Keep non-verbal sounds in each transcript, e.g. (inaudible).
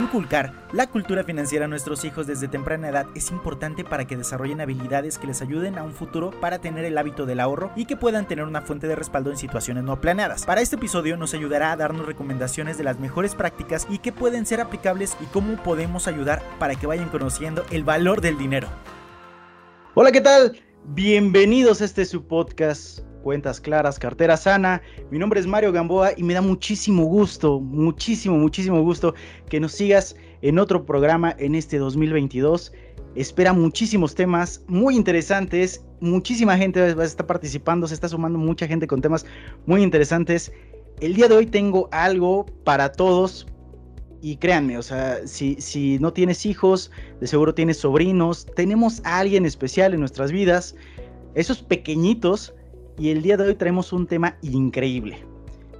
Inculcar la cultura financiera a nuestros hijos desde temprana edad es importante para que desarrollen habilidades que les ayuden a un futuro para tener el hábito del ahorro y que puedan tener una fuente de respaldo en situaciones no planeadas. Para este episodio nos ayudará a darnos recomendaciones de las mejores prácticas y que pueden ser aplicables y cómo podemos ayudar para que vayan conociendo el valor del dinero. Hola, ¿qué tal? Bienvenidos a este su podcast Cuentas Claras, Cartera Sana. Mi nombre es Mario Gamboa y me da muchísimo gusto, muchísimo, muchísimo gusto que nos sigas en otro programa en este 2022. Espera muchísimos temas muy interesantes. Muchísima gente va a estar participando, se está sumando mucha gente con temas muy interesantes. El día de hoy tengo algo para todos. Y créanme, o sea, si, si no tienes hijos, de seguro tienes sobrinos, tenemos a alguien especial en nuestras vidas. Esos pequeñitos y el día de hoy traemos un tema increíble.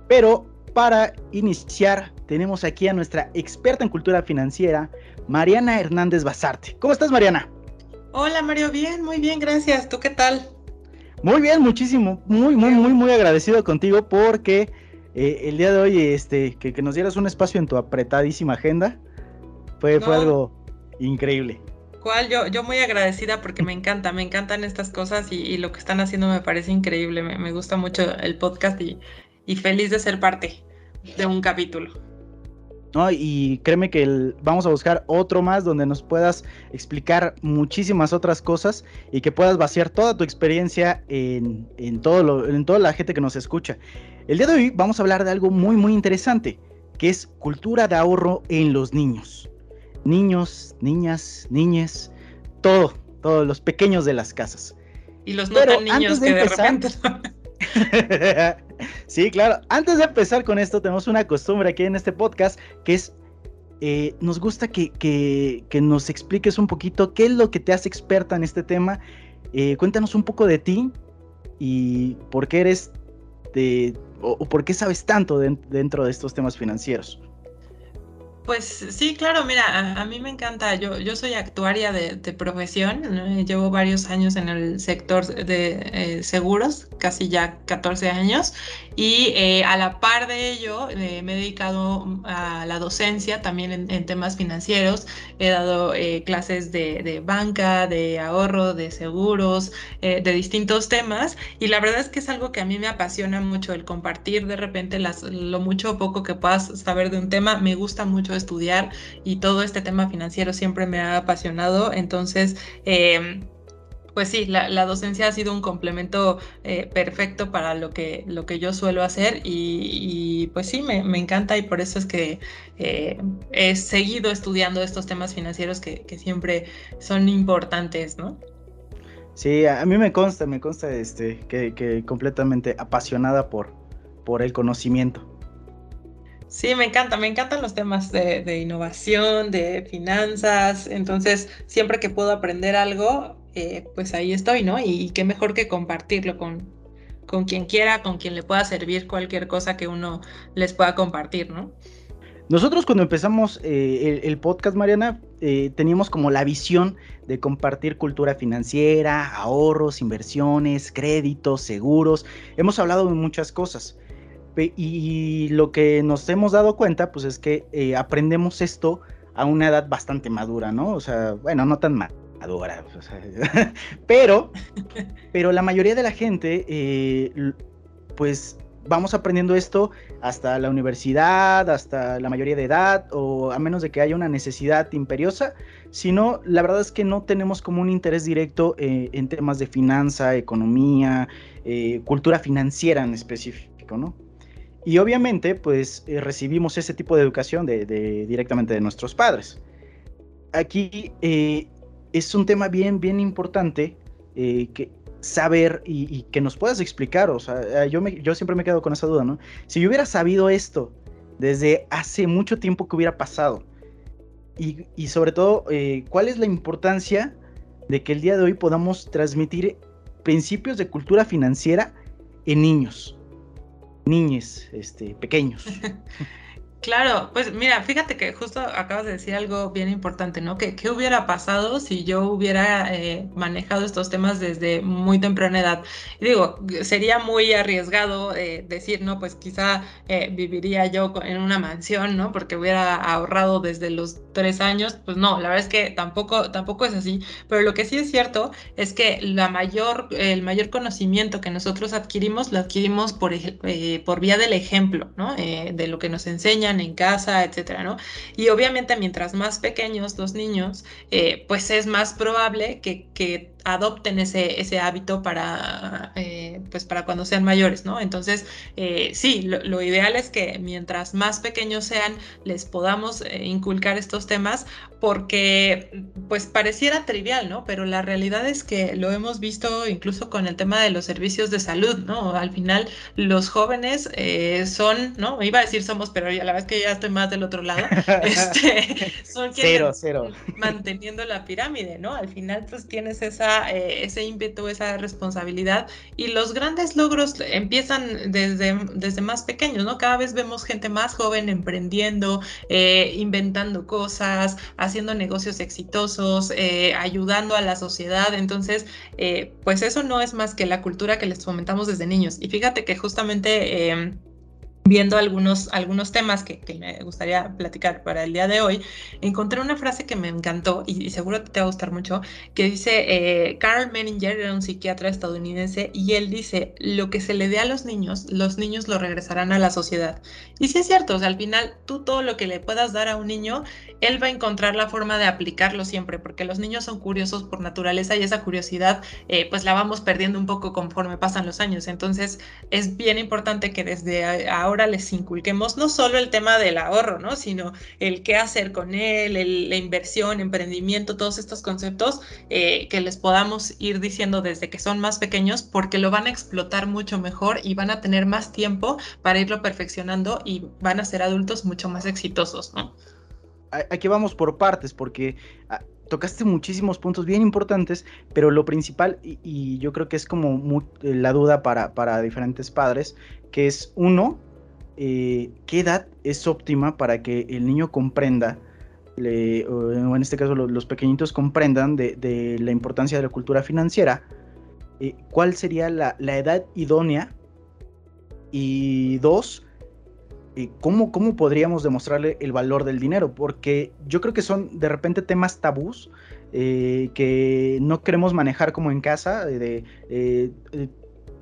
Pero para iniciar tenemos aquí a nuestra experta en cultura financiera, Mariana Hernández Basarte. ¿Cómo estás, Mariana? Hola, Mario, bien, muy bien, gracias. ¿Tú qué tal? Muy bien, muchísimo, muy, muy, muy, muy agradecido contigo porque eh, el día de hoy, este, que, nos dieras un espacio en tu apretadísima agenda, fue, fue algo increíble. Cual yo, yo muy agradecida porque me encanta, me encantan estas cosas y, lo que están haciendo me parece increíble, me, gusta mucho el podcast y, feliz de ser parte de un capítulo. No, y créeme que vamos a buscar otro más donde nos puedas explicar muchísimas otras cosas y que puedas vaciar toda tu experiencia en, en, todo en toda la gente que nos escucha. El día de hoy vamos a hablar de algo muy muy interesante, que es cultura de ahorro en los niños niños, niñas, niñes, todo, todos los pequeños de las casas. Y los no tan niños que de repente. (laughs) sí, claro. Antes de empezar con esto, tenemos una costumbre aquí en este podcast que es. Eh, nos gusta que, que, que, nos expliques un poquito qué es lo que te hace experta en este tema. Eh, cuéntanos un poco de ti y por qué eres de, o, por qué sabes tanto dentro de estos temas financieros. Pues sí, claro, mira, a, mí me encanta, yo, soy actuaria de, profesión, llevo varios años en el sector de eh, seguros, casi ya 14 años, y eh, a la par de ello eh, me he dedicado a la docencia también en, temas financieros, he dado clases de, banca, de ahorro, de seguros, de distintos temas, y la verdad es que es algo que a mí me apasiona mucho, el compartir de repente las, lo mucho o poco que puedas saber de un tema, me gusta mucho estudiar y todo este tema financiero siempre me ha apasionado. Entonces, em, pues sí, la, docencia ha sido un complemento eh, perfecto para lo que, lo que yo suelo hacer y, pues sí, me, encanta y por eso es que eh, he seguido estudiando estos temas financieros que, siempre son importantes, ¿no? Sí, a mí me consta, me consta este, que, que completamente apasionada por, por el conocimiento. Sí, me encanta, me encantan los temas de, innovación, de finanzas, entonces siempre que puedo aprender algo, eh, pues ahí estoy, ¿no? Y, qué mejor que compartirlo con, con quien quiera, con quien le pueda servir cualquier cosa que uno les pueda compartir, ¿no? Nosotros cuando empezamos eh, el, podcast, Mariana, eh, teníamos como la visión de compartir cultura financiera, ahorros, inversiones, créditos, seguros. Hemos hablado de muchas cosas. Y lo que nos hemos dado cuenta, pues es que eh, aprendemos esto a una edad bastante madura, ¿no? O sea, bueno, no tan madura, (laughs) pero, (laughs) pero la mayoría de la gente, eh, pues vamos aprendiendo esto hasta la universidad, hasta la mayoría de edad, o a menos de que haya una necesidad imperiosa, sino la verdad es que no tenemos como un interés directo eh, en temas de finanza, economía, cultura financiera en específico, ¿no? Y obviamente, pues eh, recibimos ese tipo de educación de, directamente de nuestros padres. Aquí eh, es un tema bien, bien importante eh, que saber y, que nos puedas explicar. O sea, yo, me, yo siempre me quedo con esa duda, ¿no? Si yo hubiera sabido esto desde hace mucho tiempo que hubiera pasado, y sobre todo, ¿cuál es la importancia de que el día de hoy podamos transmitir principios de cultura financiera en niños? Niños este, pequeños. (laughs) Claro, pues mira, fíjate que justo acabas de decir algo bien importante, ¿no? Que qué hubiera pasado si yo hubiera eh, manejado estos temas desde muy temprana edad. digo, sería muy arriesgado eh, decir, no, pues quizá eh, viviría yo en una mansión, ¿no? Porque hubiera ahorrado desde los tres años. Pues no, la verdad es que tampoco, tampoco es así. Pero lo que sí es cierto es que la mayor, el mayor conocimiento que nosotros adquirimos lo adquirimos por, por vía del ejemplo, ¿no? de lo que nos enseña en casa, etcétera, ¿no? Y obviamente mientras más pequeños los niños, eh, pues es más probable que, que adopten ese, ese hábito para, eh, pues para cuando sean mayores, ¿no? Entonces, eh, sí, lo, ideal es que mientras más pequeños sean, les podamos eh, inculcar estos temas porque, pues pareciera trivial, ¿no? Pero la realidad es que lo hemos visto incluso con el tema de los servicios de salud, ¿no? Al final, los jóvenes son, ¿no? Iba a decir somos, pero ya la verdad es que ya estoy más del otro lado. (laughs) este, son quienes cero, cero. manteniendo la pirámide, ¿no? Al final, pues tienes esa eh, ese ímpetu, esa responsabilidad. Y los grandes logros empiezan desde, desde más pequeños, ¿no? Cada vez vemos gente más joven emprendiendo, eh, inventando cosas, haciendo negocios exitosos, eh, ayudando a la sociedad. Entonces, pues eso no es más que la cultura que les fomentamos desde niños. Y fíjate que justamente em, viendo algunos, algunos temas que, me gustaría platicar para el día de hoy, encontré una frase que me encantó y, seguro te va a gustar mucho, que dice, eh, Carl Menninger era un psiquiatra estadounidense y él dice, lo que se le dé a los niños, los niños lo regresarán a la sociedad. Y sí es cierto, o sea, al final tú todo lo que le puedas dar a un niño, él va a encontrar la forma de aplicarlo siempre, porque los niños son curiosos por naturaleza y esa curiosidad eh, pues la vamos perdiendo un poco conforme pasan los años. Entonces es bien importante que desde ahora les inculquemos no solo el tema del ahorro, ¿no? Sino el qué hacer con él, la inversión, emprendimiento, todos estos conceptos eh, que les podamos ir diciendo desde que son más pequeños, porque lo van a explotar mucho mejor y van a tener más tiempo para irlo perfeccionando y van a ser adultos mucho más exitosos, ¿no? Aquí vamos por partes, porque ah, tocaste muchísimos puntos bien importantes, pero lo principal, y, yo creo que es como la duda para, para diferentes padres, que es uno, eh, qué edad es óptima para que el niño comprenda, o en este caso los, pequeñitos comprendan de, la importancia de la cultura financiera, eh, cuál sería la, edad idónea y dos, eh, ¿cómo, ¿cómo, podríamos demostrarle el valor del dinero? Porque yo creo que son de repente temas tabús que no queremos manejar como en casa, de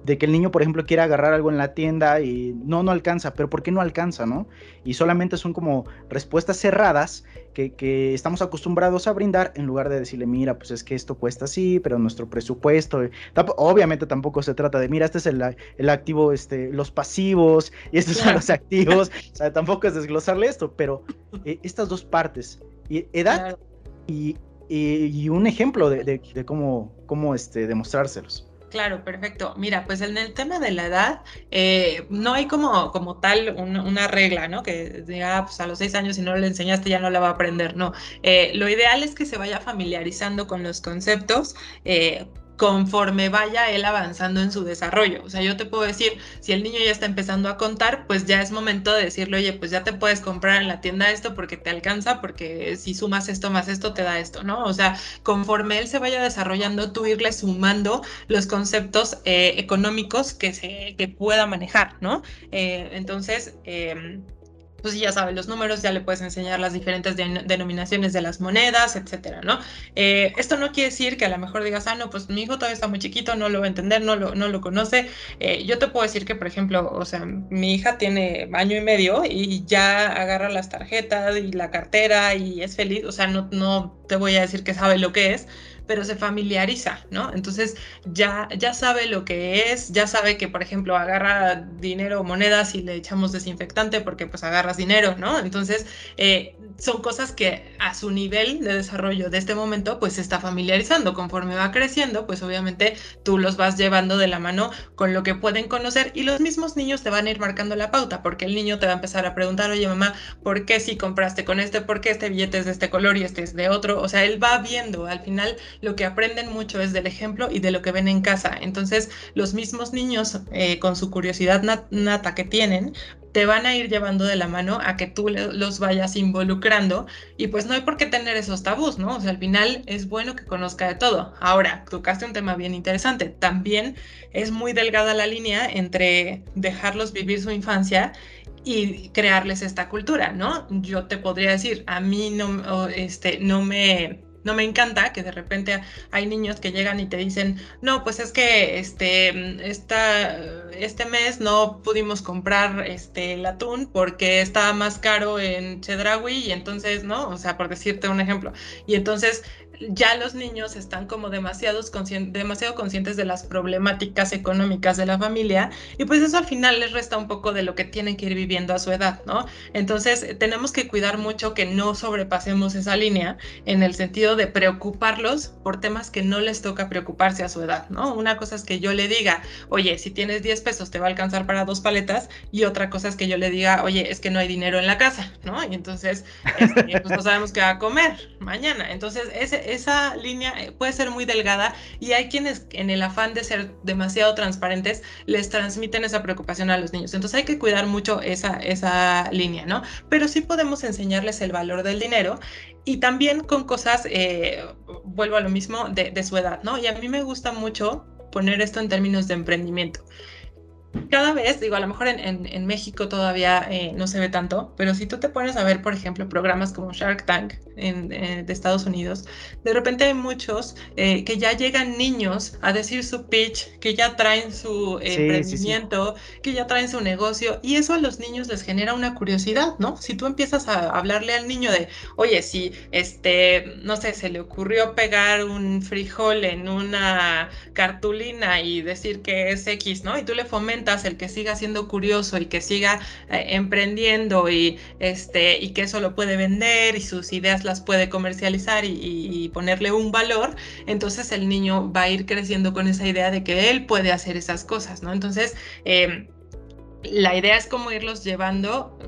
de que el niño, por ejemplo, quiera agarrar algo en la tienda y no, no alcanza, pero ¿por qué no alcanza, no? Y solamente son como respuestas cerradas que, estamos acostumbrados a brindar en lugar de decirle, mira, pues es que esto cuesta así, pero nuestro presupuesto, obviamente tampoco se trata de, mira, este es el, activo, este, los pasivos y estos son los activos, o sea, tampoco es desglosarle esto, pero eh, estas dos partes, edad y, un ejemplo de, cómo, cómo este, demostrárselos. Claro, perfecto. Mira, pues en el tema de la edad, eh, no hay como, como tal una regla, ¿no? Que diga, ah, pues a los seis años si no le enseñaste ya no la va a aprender, no. Eh, lo ideal es que se vaya familiarizando con los conceptos. Eh, conforme vaya él avanzando en su desarrollo. O sea, yo te puedo decir, si el niño ya está empezando a contar, pues ya es momento de decirle, oye, pues ya te puedes comprar en la tienda esto porque te alcanza, porque si sumas esto más esto, te da esto, ¿no? O sea, conforme él se vaya desarrollando, tú irle sumando los conceptos eh, económicos que, se, que pueda manejar, ¿no? Eh, entonces, em, pues ya sabes, los números, ya le puedes enseñar las diferentes denominaciones de las monedas, etcétera, ¿no? Eh, esto no quiere decir que a lo mejor digas, ah, no, pues mi hijo todavía está muy chiquito, no lo va a entender, no lo, no lo conoce. Eh, yo te puedo decir que, por ejemplo, o sea, mi hija tiene año y medio y ya agarra las tarjetas y la cartera y es feliz, o sea, no, no te voy a decir que sabe lo que es, pero se familiariza, ¿no? Entonces ya, ya sabe lo que es, ya sabe que, por ejemplo, agarra dinero o monedas y le echamos desinfectante porque pues agarras dinero, ¿no? Entonces eh, son cosas que a su nivel de desarrollo de este momento pues se está familiarizando. Conforme va creciendo, pues obviamente tú los vas llevando de la mano con lo que pueden conocer y los mismos niños te van a ir marcando la pauta porque el niño te va a empezar a preguntar, oye mamá, ¿por qué si compraste con este? ¿Por qué este billete es de este color y este es de otro? O sea, él va viendo, al final lo que aprenden mucho es del ejemplo y de lo que ven en casa. Entonces, los mismos niños, eh, con su curiosidad nata que tienen, te van a ir llevando de la mano a que tú los vayas involucrando y pues no hay por qué tener esos tabús, ¿no? O sea, al final es bueno que conozca de todo. Ahora, tocaste un tema bien interesante. También es muy delgada la línea entre dejarlos vivir su infancia y crearles esta cultura, ¿no? Yo te podría decir, a mí no, este, no me no me encanta que de repente hay niños que llegan y te dicen, no, pues es que este, esta, este mes no pudimos comprar este, el atún porque estaba más caro en Chedraui y entonces, ¿no? O sea, por decirte un ejemplo. Y entonces ya los niños están como demasiados demasiado conscientes de las problemáticas económicas de la familia y pues eso al final les resta un poco de lo que tienen que ir viviendo a su edad, ¿no? Entonces tenemos que cuidar mucho que no sobrepasemos esa línea en el sentido de preocuparlos por temas que no les toca preocuparse a su edad, ¿no? Una cosa es que yo le diga, oye, si tienes 10 pesos te va a alcanzar para dos paletas y otra cosa es que yo le diga, oye, es que no hay dinero en la casa, ¿no? Y entonces este, pues no sabemos qué va a comer mañana. Entonces ese esa línea eh, puede ser muy delgada y hay quienes en el afán de ser demasiado transparentes les transmiten esa preocupación a los niños. Entonces hay que cuidar mucho esa, esa línea, ¿no? Pero sí podemos enseñarles el valor del dinero y también con cosas, eh, vuelvo a lo mismo, de, de su edad, ¿no? Y a mí me gusta mucho poner esto en términos de emprendimiento cada vez, digo, a lo mejor en, México todavía eh, no se ve tanto, pero si tú te pones a ver, por ejemplo, programas como Shark Tank en, eh, de Estados Unidos, de repente hay muchos eh, que ya llegan niños a decir su pitch, que ya traen su emprendimiento, que ya traen su negocio, y eso a los niños les genera una curiosidad, ¿no? Si tú empiezas a hablarle al niño de, oye, si este, no sé, se le ocurrió pegar un frijol en una cartulina y decir que es X, ¿no? Y tú le fomentas el que siga siendo curioso y que siga eh, emprendiendo y, este, y que eso lo puede vender y sus ideas las puede comercializar y, ponerle un valor, entonces el niño va a ir creciendo con esa idea de que él puede hacer esas cosas, ¿no? Entonces, em, la idea es como irlos llevando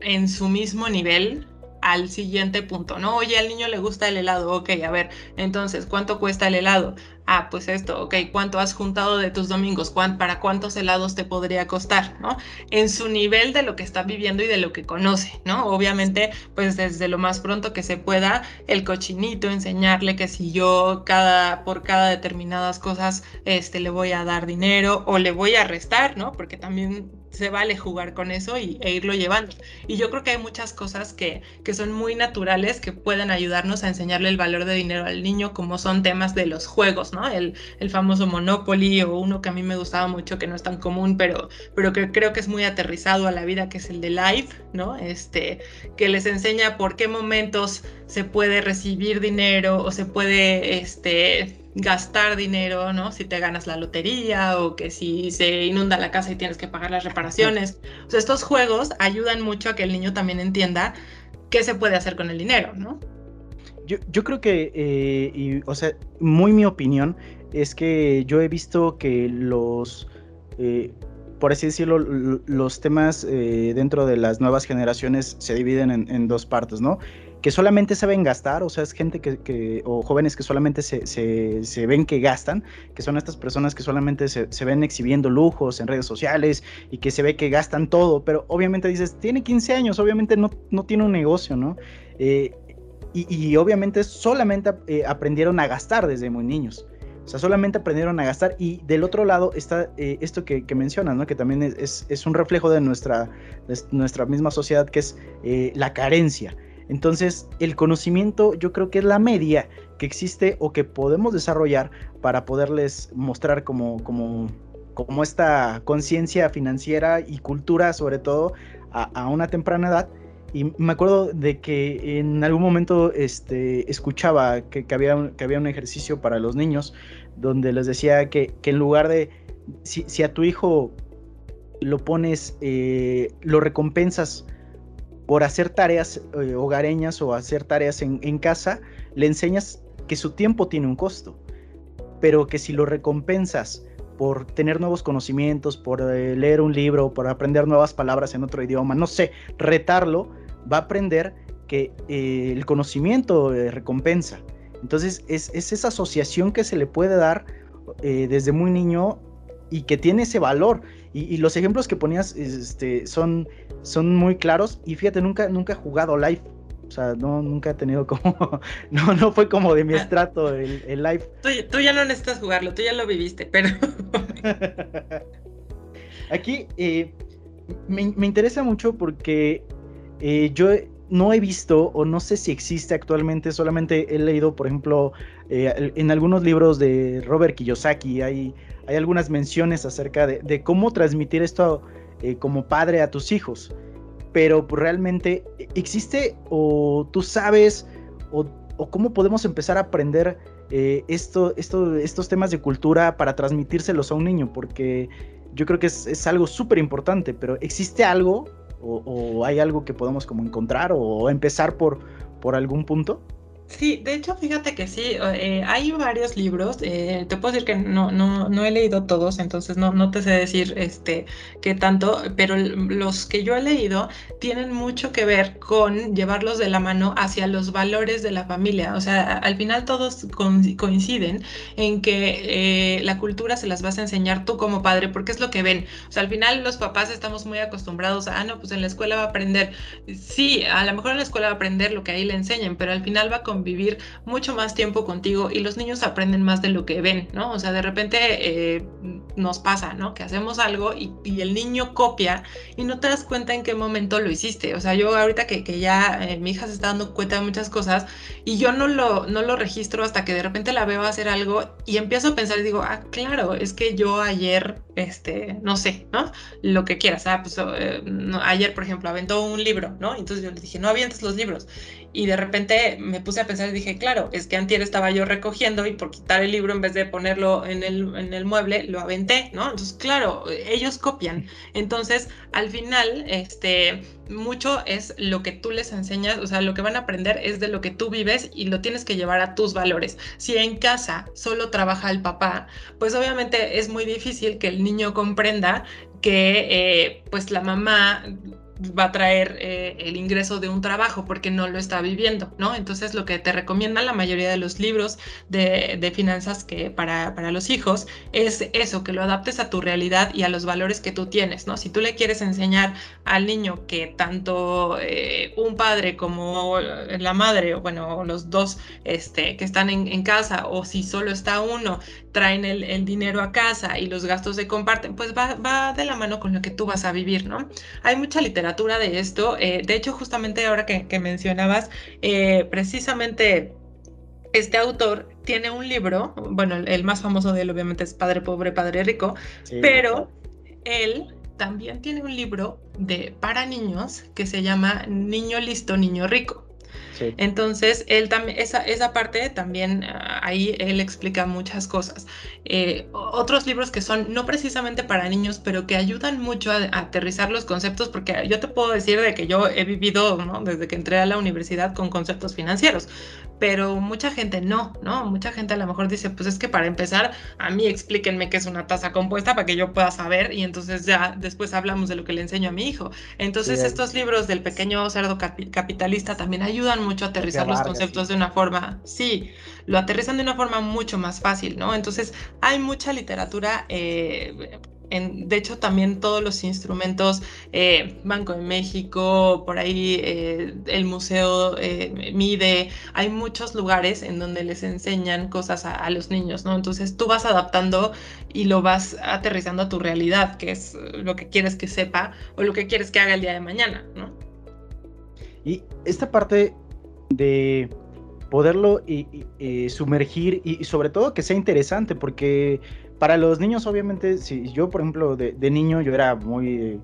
en su mismo nivel al siguiente punto, ¿no? Oye, al niño le gusta el helado, ok, a ver, entonces, ¿cuánto cuesta el helado? Ah, pues esto, ok, ¿cuánto has juntado de tus domingos? ¿Para cuántos helados te podría costar? ¿no? En su nivel de lo que está viviendo y de lo que conoce, ¿no? Obviamente, pues desde lo más pronto que se pueda, el cochinito, enseñarle que si yo cada, por cada determinadas cosas, este, le voy a dar dinero o le voy a restar, ¿no? Porque también se vale jugar con eso y, e irlo llevando. Y yo creo que hay muchas cosas que, que son muy naturales que pueden ayudarnos a enseñarle el valor de dinero al niño, como son temas de los juegos, el, famoso Monopoly o uno que a mí me gustaba mucho, que no es tan común, pero, pero que creo que es muy aterrizado a la vida, que es el de Live, ¿no? Este, que les enseña por qué momentos se puede recibir dinero o se puede, este, gastar dinero, ¿no? Si te ganas la lotería o que si se inunda la casa y tienes que pagar las reparaciones. O sea, estos juegos ayudan mucho a que el niño también entienda qué se puede hacer con el dinero, ¿no? Yo, creo que, eh, o sea, muy mi opinión es que yo he visto que los, eh, por así decirlo, los temas eh, dentro de las nuevas generaciones se dividen en, dos partes, ¿no? Que solamente saben gastar, o sea, es gente que, o jóvenes que solamente se, ven que gastan, que son estas personas que solamente se, ven exhibiendo lujos en redes sociales y que se ve que gastan todo, pero obviamente dices, tiene 15 años, obviamente no, no tiene un negocio, ¿no? y, obviamente solamente eh, aprendieron a gastar desde muy niños. O sea, solamente aprendieron a gastar. Y del otro lado está eh, esto que, mencionas, ¿no? Que también es, es, un reflejo de nuestra, nuestra misma sociedad, que es eh, la carencia. Entonces, el conocimiento yo creo que es la media que existe o que podemos desarrollar para poderles mostrar como, como, como esta conciencia financiera y cultura, sobre todo, a, una temprana edad. Y me acuerdo de que en algún momento este, escuchaba que, había un, que había un ejercicio para los niños donde les decía que, en lugar de, si, a tu hijo lo pones, eh, lo recompensas por hacer tareas eh, hogareñas o hacer tareas en, en, casa, le enseñas que su tiempo tiene un costo, pero que si lo recompensas por tener nuevos conocimientos, por eh, leer un libro, por aprender nuevas palabras en otro idioma, no sé, retarlo, va a aprender que eh, el conocimiento eh, recompensa. Entonces es, esa asociación que se le puede dar eh, desde muy niño y que tiene ese valor. Y, los ejemplos que ponías este, son, son muy claros. Y fíjate, nunca, nunca he jugado live. O sea, no, nunca he tenido como. (laughs) no, no fue como de mi ah. estrato el, el live. Tú, ya no necesitas jugarlo, tú ya lo viviste, pero. (laughs) Aquí eh, me, interesa mucho porque eh, yo no he visto o no sé si existe actualmente, solamente he leído, por ejemplo, eh, en algunos libros de Robert Kiyosaki, hay, hay algunas menciones acerca de, cómo transmitir esto eh, como padre a tus hijos. Pero realmente existe o tú sabes o, cómo podemos empezar a aprender eh, esto, esto, estos temas de cultura para transmitírselos a un niño, porque yo creo que es, es algo súper importante, pero ¿existe algo o, hay algo que podamos como encontrar o empezar por, por algún punto? Sí, de hecho, fíjate que sí, eh, hay varios libros, eh, te puedo decir que no, no, no he leído todos, entonces no, no te sé decir este, qué tanto, pero los que yo he leído tienen mucho que ver con llevarlos de la mano hacia los valores de la familia, o sea, al final todos coinciden en que eh, la cultura se las vas a enseñar tú como padre, porque es lo que ven, o sea, al final los papás estamos muy acostumbrados a, ah, no, pues en la escuela va a aprender, sí, a lo mejor en la escuela va a aprender lo que ahí le enseñan, pero al final va a vivir mucho más tiempo contigo y los niños aprenden más de lo que ven, ¿no? O sea, de repente eh, nos pasa, ¿no? Que hacemos algo y, el niño copia y no te das cuenta en qué momento lo hiciste. O sea, yo ahorita que, ya eh, mi hija se está dando cuenta de muchas cosas y yo no lo, no lo registro hasta que de repente la veo hacer algo y empiezo a pensar y digo, ah, claro, es que yo ayer, este, no sé, ¿no? Lo que quieras, ah, pues eh, ayer, por ejemplo, aventó un libro, ¿no? Entonces yo le dije, no avientes los libros. Y de repente me puse a pensar y dije, claro, es que antier estaba yo recogiendo y por quitar el libro en vez de ponerlo en el, en el mueble, lo aventé, ¿no? Entonces, claro, ellos copian. Entonces, al final, este, mucho es lo que tú les enseñas, o sea, lo que van a aprender es de lo que tú vives y lo tienes que llevar a tus valores. Si en casa solo trabaja el papá, pues obviamente es muy difícil que el niño comprenda que eh, pues la mamá va a traer eh, el ingreso de un trabajo porque no lo está viviendo, ¿no? Entonces lo que te recomiendan la mayoría de los libros de, finanzas que para, para, los hijos es eso, que lo adaptes a tu realidad y a los valores que tú tienes, ¿no? Si tú le quieres enseñar al niño que tanto eh, un padre como la madre, o bueno, los dos este, que están en, casa, o si solo está uno, traen el, dinero a casa y los gastos se comparten, pues va, va de la mano con lo que tú vas a vivir, ¿no? Hay mucha literatura de esto. Eh, de hecho, justamente ahora que, mencionabas, eh, precisamente este autor tiene un libro, bueno, el, más famoso de él obviamente es Padre Pobre, Padre Rico, pero él también tiene un libro de para niños que se llama Niño Listo, Niño Rico. Entonces, él también, esa, esa parte también, ah, ahí él explica muchas cosas. Eh, otros libros que son no precisamente para niños, pero que ayudan mucho a, aterrizar los conceptos, porque yo te puedo decir de que yo he vivido, Desde que entré a la universidad con conceptos financieros, pero mucha gente no, ¿no? Mucha gente a lo mejor dice, pues es que para empezar, a mí explíquenme qué es una tasa compuesta para que yo pueda saber y entonces ya después hablamos de lo que le enseño a mi hijo. Entonces estos libros del pequeño cerdo capitalista también ayudan mucho a aterrizar los conceptos de una forma, sí, lo aterrizan de una forma mucho más fácil, ¿no? Entonces hay mucha literatura eh, de hecho, también todos los instrumentos, eh, Banco de México, por ahí eh, el museo eh, MIDE, hay muchos lugares en donde les enseñan cosas a, los niños, ¿no? Entonces tú vas adaptando y lo vas aterrizando a tu realidad, que es lo que quieres que sepa o lo que quieres que haga el día de mañana, ¿no? Y esta parte de poderlo sumergir y, sobre todo que sea interesante, porque para los niños, obviamente, si yo, por ejemplo, de, niño, yo era muy.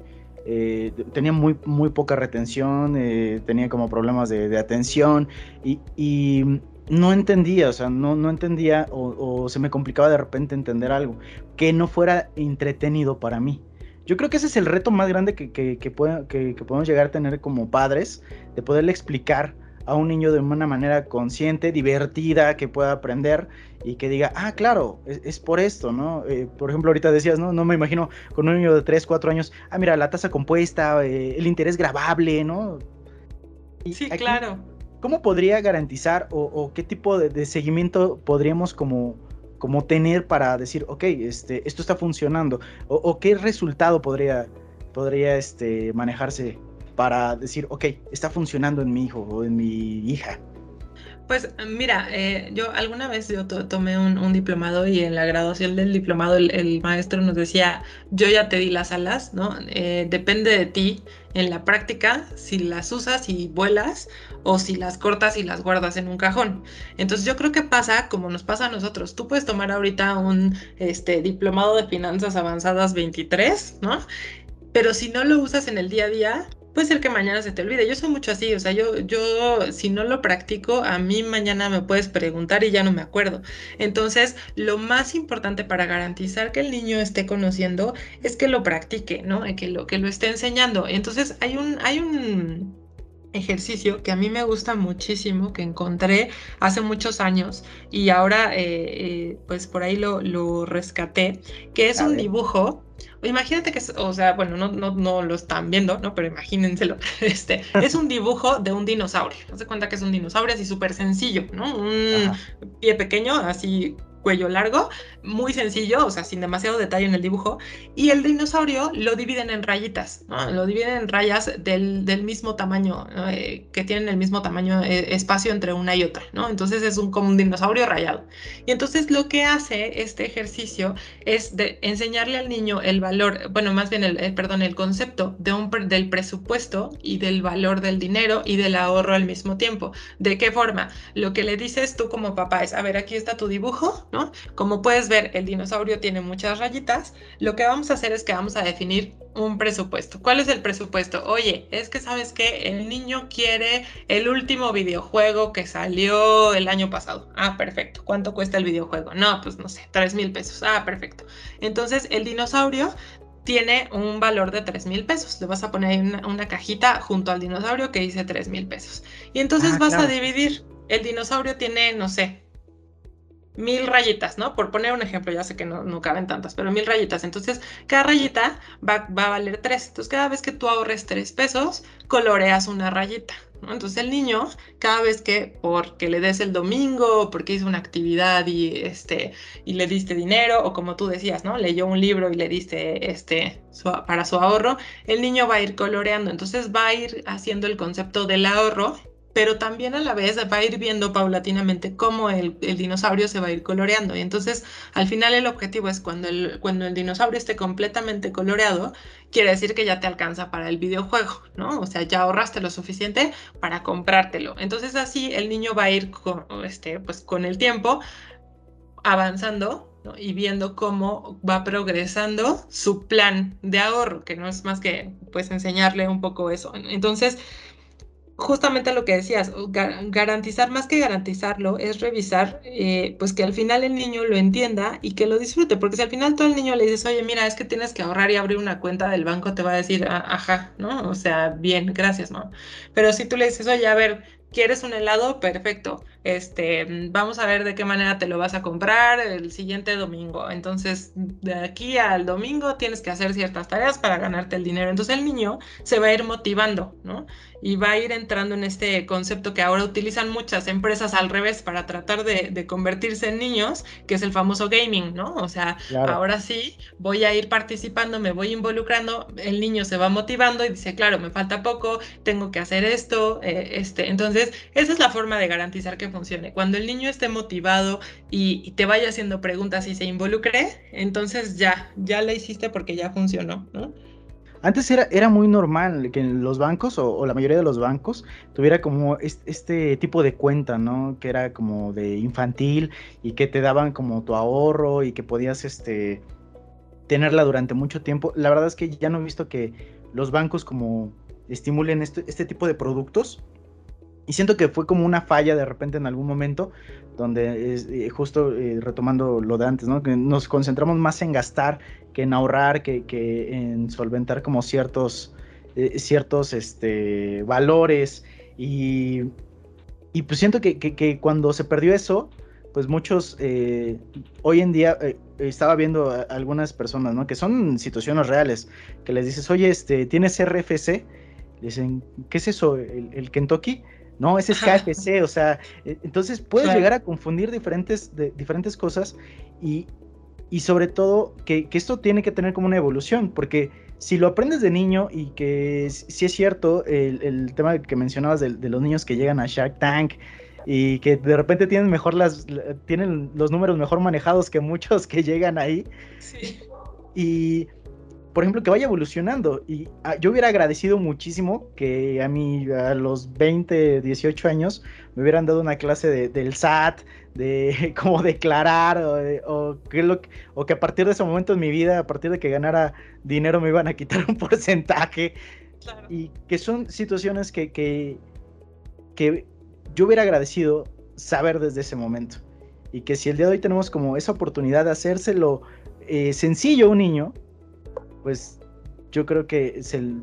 Eh, tenía muy, muy poca retención, eh, tenía como problemas de, atención y, no entendía, o sea, no, no entendía o, se me complicaba de repente entender algo que no fuera entretenido para mí. Yo creo que ese es el reto más grande que, que podemos llegar a tener como padres, de poderle explicar a un niño de una manera consciente, divertida, que pueda aprender y que diga, ah, claro, es, por esto, ¿no? Eh, por ejemplo, ahorita decías, ¿no? No me imagino con un niño de 3, 4 años, ah, mira, la tasa compuesta, eh, el interés grabable, ¿no? sí, claro. ¿Cómo podría garantizar o, qué tipo de, seguimiento podríamos como, como tener para decir, ok, este, esto está funcionando? ¿O, qué resultado podría, podría este, manejarse para decir, ok, está funcionando en mi hijo o en mi hija? Pues mira, eh, yo alguna vez yo tomé un, diplomado y en la graduación del diplomado el, maestro nos decía, yo ya te di las alas, ¿no? Eh, depende de ti en la práctica si las usas y vuelas o si las cortas y las guardas en un cajón. Entonces yo creo que pasa como nos pasa a nosotros. Tú puedes tomar ahorita un este, diplomado de finanzas avanzadas 23, ¿no? Pero si no lo usas en el día a día, puede ser que mañana se te olvide. Yo soy mucho así, o sea, yo, yo si no lo practico, a mí mañana me puedes preguntar y ya no me acuerdo. Entonces, lo más importante para garantizar que el niño esté conociendo es que lo practique, ¿no? Que lo, que lo esté enseñando. Entonces, hay un, hay un ejercicio que a mí me gusta muchísimo, que encontré hace muchos años y ahora eh, eh, pues por ahí lo, lo rescaté, que es un dibujo Imagínate que, es, o sea, bueno, no, no, no lo están viendo, ¿no? Pero imagínenselo. (laughs) Este, es un dibujo de un dinosaurio. No se cuenta que es un dinosaurio así súper sencillo, ¿no? Un pie pequeño, así cuello largo, muy sencillo, o sea, sin demasiado detalle en el dibujo, y el dinosaurio lo dividen en rayitas, lo dividen en rayas del, mismo tamaño, eh, que tienen el mismo tamaño, eh, espacio entre una y otra, ¿no? Entonces es un, como un dinosaurio rayado. Y entonces lo que hace este ejercicio es de enseñarle al niño el valor, bueno, más bien el, perdón, el concepto de un, del presupuesto y del valor del dinero y del ahorro al mismo tiempo. ¿De qué forma? Lo que le dices tú como papá es, a ver, aquí está tu dibujo, ¿no? Como puedes ver, el dinosaurio tiene muchas rayitas. Lo que vamos a hacer es que vamos a definir un presupuesto. ¿Cuál es el presupuesto? Oye, es que sabes que el niño quiere el último videojuego que salió el año pasado. Ah, perfecto. ¿Cuánto cuesta el videojuego? No, pues no sé, tres mil pesos. Ah, perfecto. Entonces, el dinosaurio tiene un valor de 3 mil pesos. Le vas a poner una, una, cajita junto al dinosaurio que dice 3 mil pesos. Y entonces ah, vas a dividir. El dinosaurio tiene, no sé, mil rayitas, ¿no? Por poner un ejemplo, ya sé que no, caben tantas, pero mil rayitas. Entonces, cada rayita va, a valer tres. Entonces, cada vez que tú ahorres tres pesos, coloreas una rayita. ¿no? Entonces, el niño, cada vez que, porque le des el domingo, porque hizo una actividad y, este, y le diste dinero, o como tú decías, ¿no? Leyó un libro y le diste este, para su ahorro, el niño va a ir coloreando. Entonces, va a ir haciendo el concepto del ahorro pero también a la vez va a ir viendo paulatinamente cómo el, dinosaurio se va a ir coloreando. Y entonces, al final el objetivo es cuando el, cuando el dinosaurio esté completamente coloreado, quiere decir que ya te alcanza para el videojuego, ¿no? O sea, ya ahorraste lo suficiente para comprártelo. Entonces así el niño va a ir con, este, pues, con el tiempo avanzando y viendo cómo va progresando su plan de ahorro, que no es más que pues enseñarle un poco eso. Entonces, justamente lo que decías, garantizar más que garantizarlo es revisar, eh, pues que al final el niño lo entienda y que lo disfrute, porque si al final todo el niño le dices, oye, mira, es que tienes que ahorrar y abrir una cuenta del banco, te va a decir, ah, ajá, ¿no? O sea, bien, gracias, ¿no? Pero si tú le dices, oye, a ver, ¿quieres un helado? Perfecto este, vamos a ver de qué manera te lo vas a comprar el siguiente domingo. Entonces, de aquí al domingo tienes que hacer ciertas tareas para ganarte el dinero. Entonces el niño se va a ir motivando, ¿no? Y va a ir entrando en este concepto que ahora utilizan muchas empresas al revés para tratar de, convertirse en niños, que es el famoso gaming, ¿no? O sea, ahora sí, voy a ir participando, me voy involucrando, el niño se va motivando y dice, claro, me falta poco, tengo que hacer esto, eh, este. Entonces, esa es la forma de garantizar que funcione. Cuando el niño esté motivado y, te vaya haciendo preguntas y se involucre, entonces ya, ya la hiciste porque ya funcionó, ¿no? Antes era, era muy normal que los bancos o, la mayoría de los bancos tuviera como este, tipo de cuenta, ¿no? Que era como de infantil y que te daban como tu ahorro y que podías este, tenerla durante mucho tiempo. La verdad es que ya no he visto que los bancos como estimulen este, este tipo de productos y siento que fue como una falla de repente en algún momento, donde eh, justo eh, retomando lo de antes, ¿no? Que nos concentramos más en gastar que en ahorrar, que, en solventar como ciertos, eh, ciertos este, valores. Y, pues siento que, que, cuando se perdió eso, pues muchos, hoy en día estaba viendo a algunas personas, ¿no? Que son situaciones reales, que les dices, oye, este, ¿tienes RFC? Dicen, ¿qué es eso? ¿El, el Kentucky? No, ese es KFC, o sea, e, entonces puedes llegar a confundir diferentes, diferentes cosas y, y sobre todo que, esto tiene que tener como una evolución, porque si lo aprendes de niño y que si es cierto el, tema que mencionabas de, los niños que llegan a Shark Tank y que de repente tienen mejor las tienen los números mejor manejados que muchos que llegan ahí. Sí. Y por ejemplo, que vaya evolucionando. Y ah, yo hubiera agradecido muchísimo que a mí, a los 20, 18 años, me hubieran dado una clase de, del SAT, de (laughs) cómo declarar, o, que lo, o que a partir de ese momento en mi vida, a partir de que ganara dinero, me iban a quitar (laughs) un porcentaje. Y que son situaciones que, que, que yo hubiera agradecido saber desde ese momento. Y que si el día de hoy tenemos como esa oportunidad de hacérselo eh, sencillo a un niño, pues yo creo que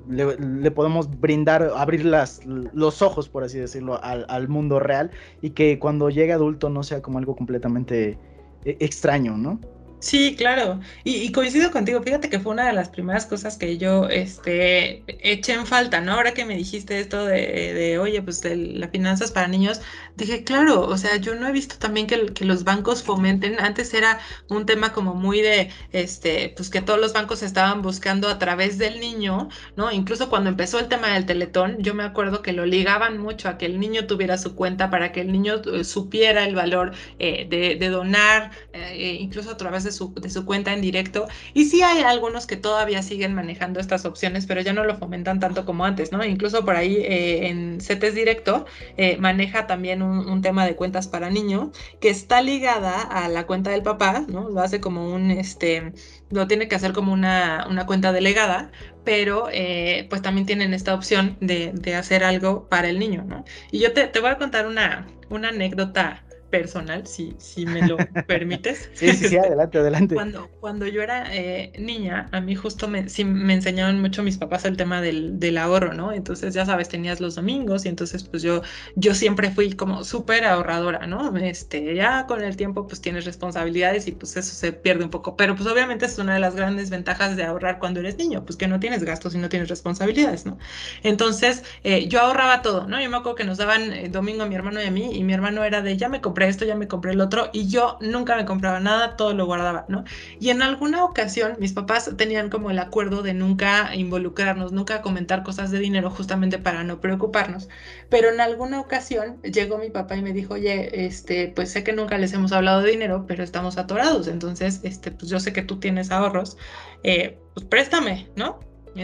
le, podemos brindar, abrir las, los ojos, por así decirlo, al, al, mundo real y que cuando llegue adulto no sea como algo completamente eh, extraño, ¿no? Sí, claro. Y, coincido contigo. Fíjate que fue una de las primeras cosas que yo este, eché en falta, ¿no? Ahora que me dijiste esto de, de oye, pues de las finanzas para niños, dije, claro, o sea, yo no he visto también que, los bancos fomenten. Antes era un tema como muy de, este, pues que todos los bancos estaban buscando a través del niño, ¿no? Incluso cuando empezó el tema del teletón, yo me acuerdo que lo ligaban mucho a que el niño tuviera su cuenta para que el niño eh, supiera el valor eh, de, de, donar, eh, incluso a través de su, cuenta en directo. Y sí hay algunos que todavía siguen manejando estas opciones, pero ya no lo fomentan tanto como antes, ¿no? Incluso por ahí eh, en CETES Directo eh, maneja también un, tema de cuentas para niños que está ligada a la cuenta del papá, ¿no? Lo hace como un, este, lo tiene que hacer como una, una cuenta delegada, pero eh, pues también tienen esta opción de, de, hacer algo para el niño, ¿no? Y yo te, te voy a contar una, una anécdota personal, si, si me lo (laughs) permites. sí, sí, sí, adelante, adelante. Cuando, cuando yo era eh, niña, a mí justo me, sí, me enseñaban mucho mis papás el tema del, del, ahorro, ¿no? Entonces, ya sabes, tenías los domingos y entonces, pues yo, yo siempre fui como súper ahorradora, ¿no? Este, ya con el tiempo, pues tienes responsabilidades y pues eso se pierde un poco, pero pues obviamente es una de las grandes ventajas de ahorrar cuando eres niño, pues que no tienes gastos y no tienes responsabilidades, ¿no? Entonces, eh, yo ahorraba todo, ¿no? Yo me acuerdo que nos daban eh, domingo a mi hermano y a mí y mi hermano era de, ya me compré esto, ya me compré el otro, y yo nunca me compraba nada, todo lo guardaba, ¿no? Y en alguna ocasión mis papás tenían como el acuerdo de nunca involucrarnos, nunca comentar cosas de dinero justamente para no preocuparnos, pero en alguna ocasión llegó mi papá y me dijo, oye, este, pues sé que nunca les hemos hablado de dinero, pero estamos atorados, entonces, este, pues yo sé que tú tienes ahorros, eh, pues préstame, ¿no? Y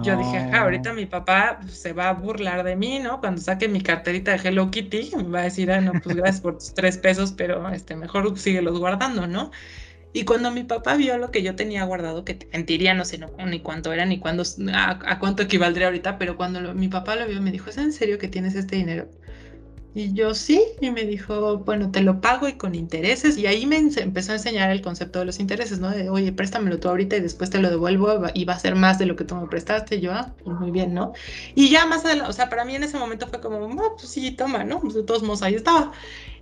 yo dije, ahorita mi papá se va a burlar de mí, ¿no? Cuando saque mi carterita de Hello Kitty, me va a decir, ah, no, pues gracias por tus tres pesos, pero este, mejor síguelos guardando, ¿no? Y cuando mi papá vio lo que yo tenía guardado, que te mentiría, no sé no, ni cuánto era, ni cuándo, a, cuánto equivaldría ahorita, pero cuando mi papá lo vio, me dijo, ¿es en serio que tienes este dinero? Y yo sí, y me dijo, bueno, te lo pago y con intereses. Y ahí me empezó a enseñar el concepto de los intereses, ¿no? De, oye, préstamelo tú ahorita y después te lo devuelvo y va a ser más de lo que tú me prestaste. Y yo, ah, pues muy bien, ¿no? Y ya más adelante, o sea, para mí en ese momento fue como, ah, pues sí, toma, ¿no? Pues de todos modos ahí estaba.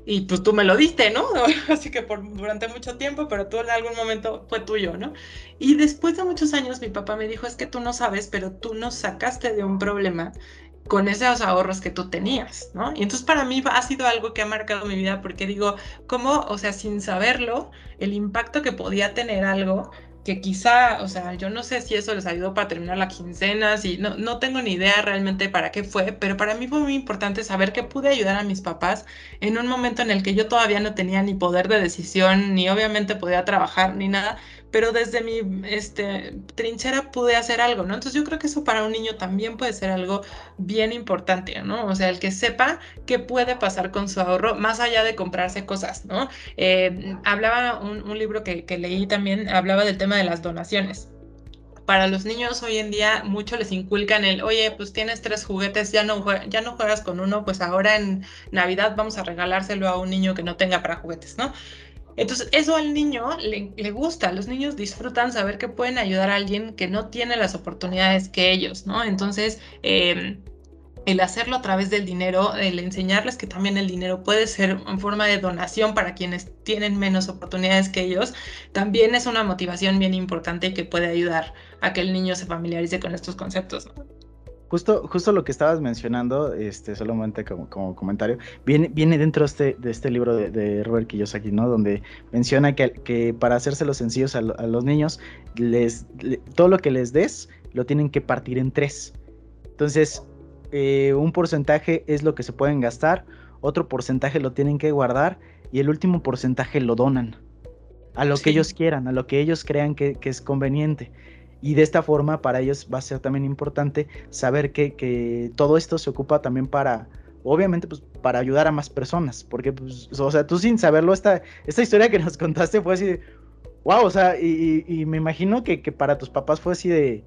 Y pues tú me lo diste, ¿no? (laughs) Así que por, durante mucho tiempo, pero tú en algún momento fue tuyo, ¿no? Y después de muchos años mi papá me dijo, es que tú no sabes, pero tú nos sacaste de un problema con esos ahorros que tú tenías, ¿no? Y entonces para mí ha sido algo que ha marcado mi vida porque digo, ¿cómo, o sea, sin saberlo, el impacto que podía tener algo que quizá, o sea, yo no sé si eso les ayudó para terminar la quincena, si no, no tengo ni idea realmente para qué fue, pero para mí fue muy importante saber que pude ayudar a mis papás en un momento en el que yo todavía no tenía ni poder de decisión, ni obviamente podía trabajar, ni nada, pero desde mi este, trinchera pude hacer algo, ¿no? Entonces yo creo que eso para un niño también puede ser algo bien importante, ¿no? O sea, el que sepa qué puede pasar con su ahorro más allá de comprarse cosas, ¿no? Eh, hablaba un, libro que, que leí también, hablaba del tema de las donaciones para los niños hoy en día mucho les inculcan el, oye, pues tienes tres juguetes, ya no, ya no juegas con uno, pues ahora en Navidad vamos a regalárselo a un niño que no tenga para juguetes, ¿no? Entonces, eso al niño le, gusta, los niños disfrutan saber que pueden ayudar a alguien que no tiene las oportunidades que ellos, ¿no? Entonces, em, el hacerlo a través del dinero, el enseñarles que también el dinero puede ser en forma de donación para quienes tienen menos oportunidades que ellos, también es una motivación bien importante que puede ayudar a que el niño se familiarice con estos conceptos. Justo, justo lo que estabas mencionando, este, solamente como, como comentario, viene, viene dentro de este, de este libro de, Robert Kiyosaki, ¿no? Donde menciona que, que para hacérselos sencillos a, los niños, les, todo lo que les des lo tienen que partir en tres. Entonces, eh, un porcentaje es lo que se pueden gastar, otro porcentaje lo tienen que guardar y el último porcentaje lo donan a lo que ellos quieran, a lo que ellos crean que, que es conveniente. Y de esta forma para ellos va a ser también importante saber que, todo esto se ocupa también para, obviamente, pues para ayudar a más personas. Porque, pues, o sea, tú sin saberlo, esta, esta historia que nos (laughs) contaste fue así de, wow, o sea, y, me imagino que, para tus papás fue así de,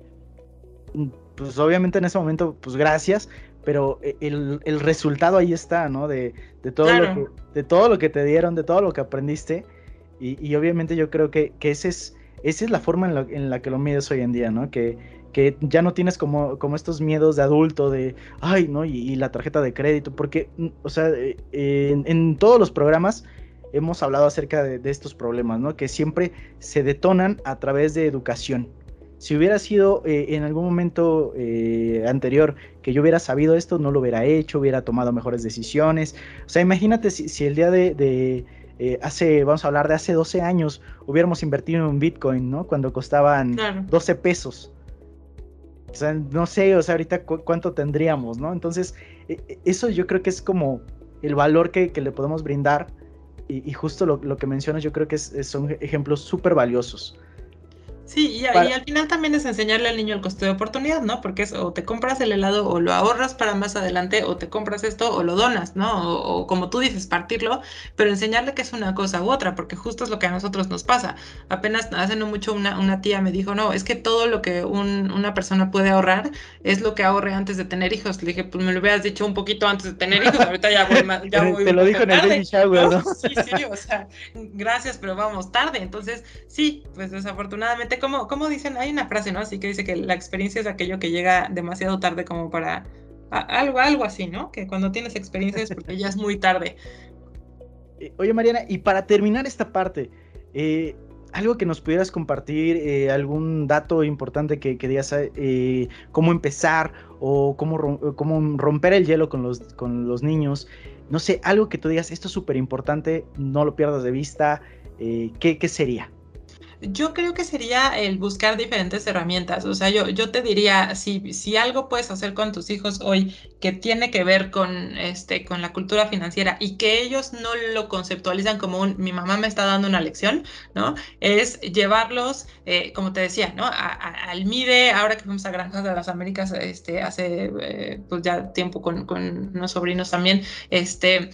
pues obviamente en ese momento, pues gracias, pero e, el, resultado ahí está, ¿no? De, todo lo que, de todo lo que te dieron, de todo lo que aprendiste. Y, obviamente yo creo que, que ese es esa es la forma en la, que lo mides hoy en día, ¿no? Que, que ya no tienes como, como estos miedos de adulto de, ay, ¿no? Y, la tarjeta de crédito, porque, mm, o sea, eh, en, todos los programas hemos hablado acerca de, estos problemas, ¿no? Que siempre se detonan a través de educación. Si hubiera sido eh, en algún momento eh, anterior que yo hubiera sabido esto, no lo hubiera hecho, hubiera tomado mejores decisiones. O sea, imagínate si, el día de eh, hace, vamos a hablar de hace 12 años, hubiéramos invertido en Bitcoin, ¿no? Cuando costaban 12 pesos. O sea, no sé, o sea, ahorita cuánto tendríamos, ¿no? Entonces, e, e, eso yo creo que es como el valor que, le podemos brindar. Y, justo lo, que mencionas, yo creo que son ejemplos súper valiosos. Sí, y, al final también es enseñarle al niño el costo de oportunidad, ¿no? Porque es o te compras el helado o lo ahorras para más adelante o te compras esto o lo donas, ¿no? O, como tú dices, partirlo, pero enseñarle que es una cosa u otra, porque justo es lo que a nosotros nos pasa. Apenas hace no mucho una, una tía me dijo, no, es que todo lo que una persona puede ahorrar es lo que ahorre antes de tener hijos. Le dije, pues me lo hubieras dicho un poquito antes de tener hijos, ahorita ya voy, ya (laughs) voy Te lo dijo en el baby shower, ¿no? Sí, sí, o sea, gracias, pero vamos tarde. Entonces, sí, pues desafortunadamente como, dicen, hay una frase, ¿no? Así que dice que la experiencia es aquello que llega demasiado tarde como para algo, algo así, ¿no? Que cuando tienes experiencia es porque ya es muy tarde. (laughs) Eh, oye, Mariana, y para terminar esta parte, eh, algo que nos pudieras compartir, eh, algún dato importante que, que digas cómo empezar o cómo, cómo, romper el hielo con los, con los niños. No sé, algo que tú digas, esto es súper importante, no lo pierdas de vista. ¿qué, ¿Qué sería? Yo creo que sería el buscar diferentes herramientas. O sea, yo, yo te diría, si, si algo puedes hacer con tus hijos hoy que tiene que ver con, este, con la cultura financiera y que ellos no lo conceptualizan como un, mi mamá me está dando una lección, ¿no? Es llevarlos, eh, como te decía, ¿no? al MIDE, ahora que fuimos a Granjas de las Américas, este, hace eh, pues ya tiempo con, con, unos sobrinos también, este,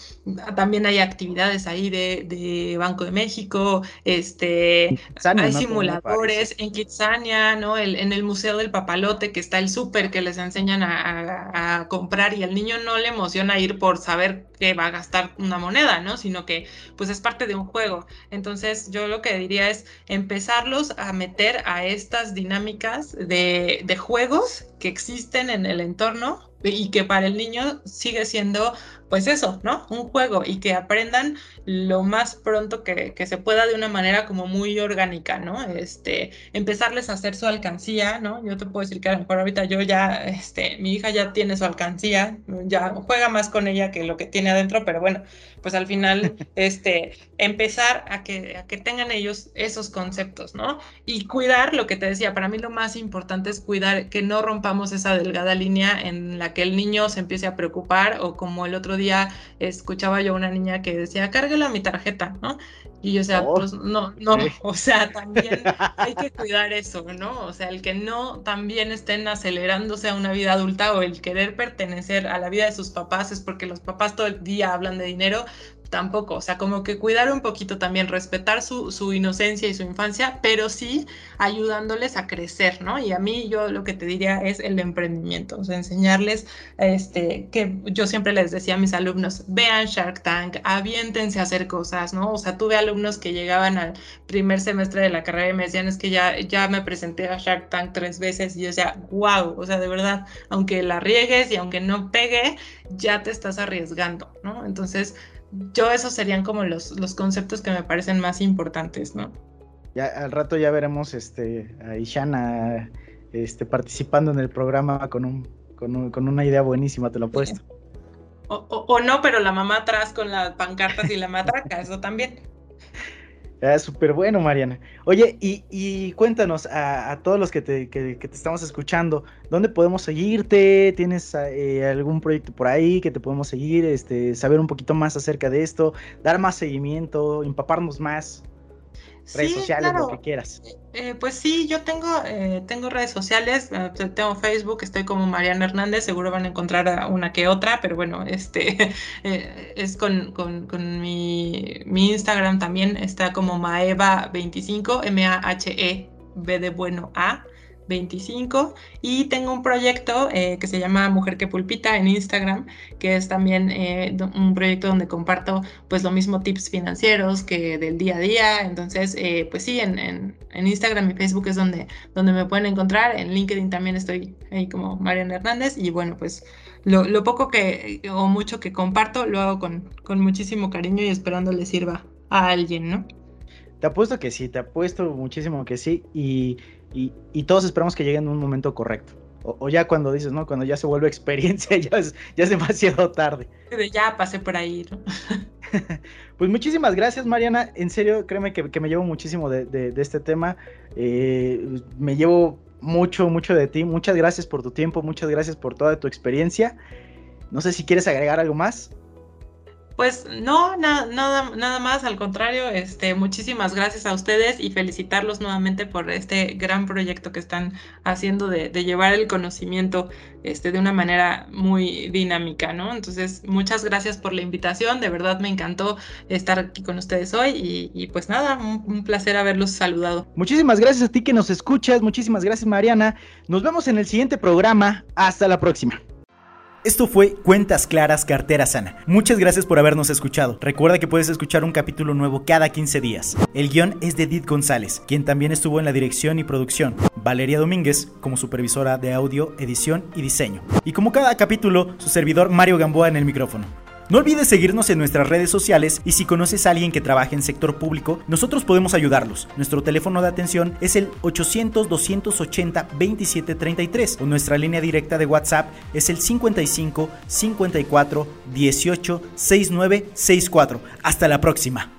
también hay actividades ahí de, de Banco de México, este hay simuladores en Kitsania, ¿no? El, en el Museo del Papalote, que está el súper que les enseñan a, comprar y al niño no le emociona ir por saber que va a gastar una moneda, ¿no? Sino que pues es parte de un juego. Entonces yo lo que diría es empezarlos a meter a estas dinámicas de, de juegos que existen en el entorno y que para el niño sigue siendo pues eso, ¿no? Un juego y que aprendan lo más pronto que, se pueda de una manera como muy orgánica, ¿no? Este, empezarles a hacer su alcancía, ¿no? Yo te puedo decir que a lo mejor ahorita yo ya, este, mi hija ya tiene su alcancía, ya juega más con ella que lo que tiene adentro, pero bueno, pues al final, (laughs) este, empezar a que, a que tengan ellos esos conceptos, ¿no? Y cuidar, lo que te decía, para mí lo más importante es cuidar que no rompamos esa delgada línea en la que el niño se empiece a preocupar o como el otro día escuchaba yo a una niña que decía, cárguela mi tarjeta, ¿no? Y yo, o sea, oh, pues no, no, o sea, (laughs) también hay que cuidar eso, ¿no? O sea, el que no también estén acelerándose a una vida adulta o el querer pertenecer a la vida de sus papás es porque los papás todo el día hablan de dinero, tampoco, o sea, como que cuidar un poquito también, respetar su, su, inocencia y su infancia, pero sí ayudándoles a crecer, ¿no? Y a mí yo lo que te diría es el emprendimiento, o sea, enseñarles, este, que yo siempre les decía a mis alumnos, vean Shark Tank, aviéntense a hacer cosas, ¿no? O sea, tuve alumnos que llegaban al primer semestre de la carrera y me decían, es que ya, ya me presenté a Shark Tank tres veces y yo decía, wow, o sea, de verdad, aunque la riegues y aunque no pegue, ya te estás arriesgando, ¿no? Entonces, yo esos serían como los, los conceptos que me parecen más importantes, ¿no? Ya al rato ya veremos este a Ishana este participando en el programa con un con, con una idea buenísima, te lo apuesto. O, no, pero la mamá atrás con las pancartas y la matraca, eso también. (laughs) Ah, súper bueno, Mariana. Oye, y, cuéntanos a, todos los que te, que, te, estamos escuchando, ¿dónde podemos seguirte? ¿Tienes eh, algún proyecto por ahí que te podemos seguir? Este, saber un poquito más acerca de esto, dar más seguimiento, empaparnos más redes sociales, lo que quieras. Eh, eh, pues sí, yo tengo, eh, tengo redes sociales, tengo Facebook, estoy como Mariana Hernández, seguro van a encontrar una que otra, pero bueno, (laughs) este es con, con, con mi, mi, Instagram también, está como Maeva25, M-A-H-E, B de bueno A. 25 y tengo un proyecto eh, que se llama Mujer que Pulpita en Instagram, que es también eh, un proyecto donde comparto pues lo mismo tips financieros que del día a día. Entonces, eh, pues sí, en, en, Instagram y Facebook es donde, donde me pueden encontrar. En LinkedIn también estoy ahí como Mariana Hernández y bueno, pues lo, poco que o mucho que comparto lo hago con, con muchísimo cariño y esperando le sirva a alguien, ¿no? Te apuesto que sí, te apuesto muchísimo que sí. Y, y, todos esperamos que llegue en un momento correcto. O, ya cuando dices, ¿no? Cuando ya se vuelve experiencia, (laughs) ya es, ya es demasiado tarde. Ya pasé por ahí, ¿no? (laughs) pues muchísimas gracias, Mariana. En serio, créeme que, me llevo muchísimo de, este tema. Eh, me llevo mucho, mucho de ti. Muchas gracias por tu tiempo, muchas gracias por toda tu experiencia. No sé si quieres agregar algo más. Pues no, nada, nada más, al contrario, este, muchísimas gracias a ustedes y felicitarlos nuevamente por este gran proyecto que están haciendo de, llevar el conocimiento este, de una manera muy dinámica, ¿no? Entonces, muchas gracias por la invitación, de verdad me encantó estar aquí con ustedes hoy y, pues nada, un placer haberlos saludado. Muchísimas gracias a ti que nos escuchas, muchísimas gracias Mariana, nos vemos en el siguiente programa, hasta la próxima. Esto fue Cuentas Claras, Cartera Sana. Muchas gracias por habernos escuchado. Recuerda que puedes escuchar un capítulo nuevo cada 15 días. El guion es de Edith González, quien también estuvo en la dirección y producción. Valeria Domínguez como supervisora de audio, edición y diseño. Y como cada capítulo, su servidor Mario Gamboa en el micrófono. No olvides seguirnos en nuestras redes sociales y si conoces a alguien que trabaje en sector público, nosotros podemos ayudarlos. Nuestro teléfono de atención es el 800-280-2733 o nuestra línea directa de WhatsApp es el 55 54 18 69 64. Hasta la próxima.